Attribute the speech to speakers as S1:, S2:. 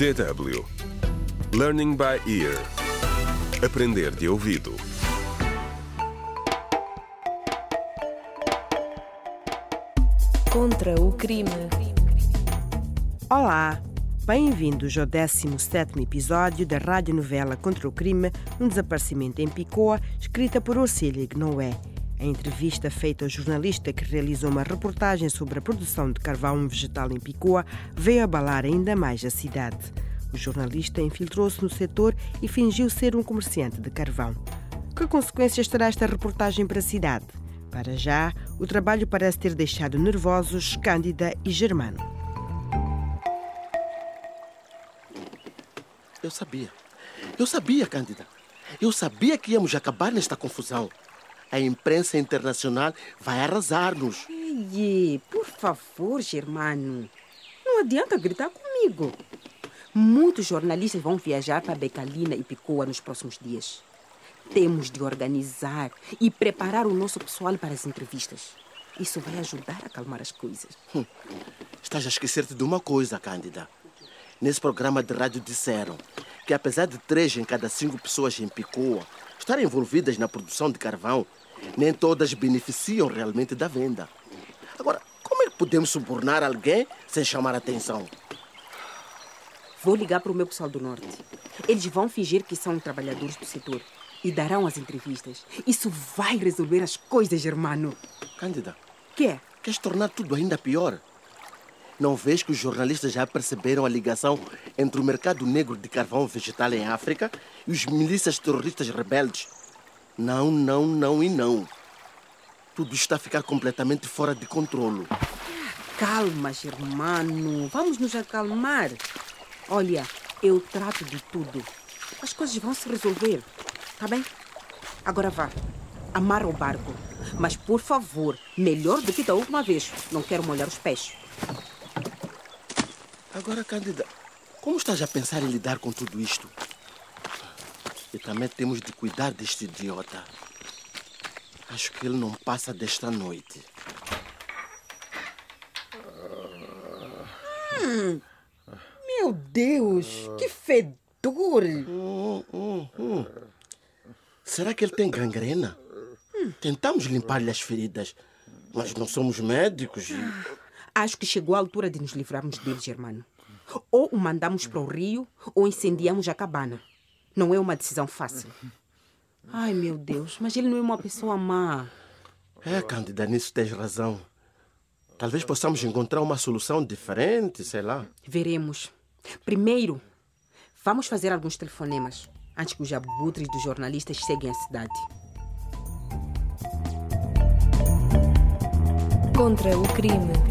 S1: DW Learning by Ear Aprender de ouvido
S2: Contra o crime.
S3: Olá, bem-vindos ao 17º episódio da radionovela Contra o Crime, um desaparecimento em Picoa, escrita por Orcília Gnoé. A entrevista feita ao jornalista que realizou uma reportagem sobre a produção de carvão vegetal em Picoa veio abalar ainda mais a cidade. O jornalista infiltrou-se no setor e fingiu ser um comerciante de carvão. Que consequências terá esta reportagem para a cidade? Para já, o trabalho parece ter deixado nervosos Cândida e Germano.
S4: Eu sabia. Eu sabia, Cândida. Eu sabia que íamos acabar nesta confusão. A imprensa internacional vai arrasar-nos.
S5: Ei, por favor, Germano. Não adianta gritar comigo. Muitos jornalistas vão viajar para Becalina e Picoa nos próximos dias. Temos de organizar e preparar o nosso pessoal para as entrevistas. Isso vai ajudar a acalmar as coisas.
S4: Hum, estás a esquecer-te de uma coisa, Cândida. Nesse programa de rádio disseram que apesar de três em cada cinco pessoas em Picoa estarem envolvidas na produção de carvão, nem todas beneficiam realmente da venda. Agora, como é que podemos subornar alguém sem chamar atenção?
S5: Vou ligar para o meu pessoal do Norte. Eles vão fingir que são trabalhadores do setor e darão as entrevistas. Isso vai resolver as coisas, Germano.
S4: Cândida,
S5: Quê?
S4: queres tornar tudo ainda pior? Não vês que os jornalistas já perceberam a ligação entre o mercado negro de carvão vegetal em África e os milícias terroristas rebeldes? Não, não, não e não. Tudo está a ficar completamente fora de controlo.
S5: Calma, Germano. Vamos nos acalmar. Olha, eu trato de tudo. As coisas vão se resolver. Tá bem? Agora vá. Amarra o barco. Mas, por favor, melhor do que da última vez. Não quero molhar os pés.
S4: Agora, Cândida, como estás a pensar em lidar com tudo isto? E também temos de cuidar deste idiota. Acho que ele não passa desta noite.
S5: Meu Deus, que fedor!
S4: Hum, hum, hum. Será que ele tem gangrena? Tentamos limpar-lhe as feridas, mas não somos médicos e...
S5: Acho que chegou a altura de nos livrarmos dele, Germano. Ou o mandamos para o rio, ou incendiamos a cabana. Não é uma decisão fácil. Ai, meu Deus, mas ele não é uma pessoa má.
S4: É, Cândida, nisso tens razão. Talvez possamos encontrar uma solução diferente, sei lá.
S5: Veremos. Primeiro, vamos fazer alguns telefonemas antes que os abutres dos jornalistas cheguem à cidade.
S2: Contra o crime.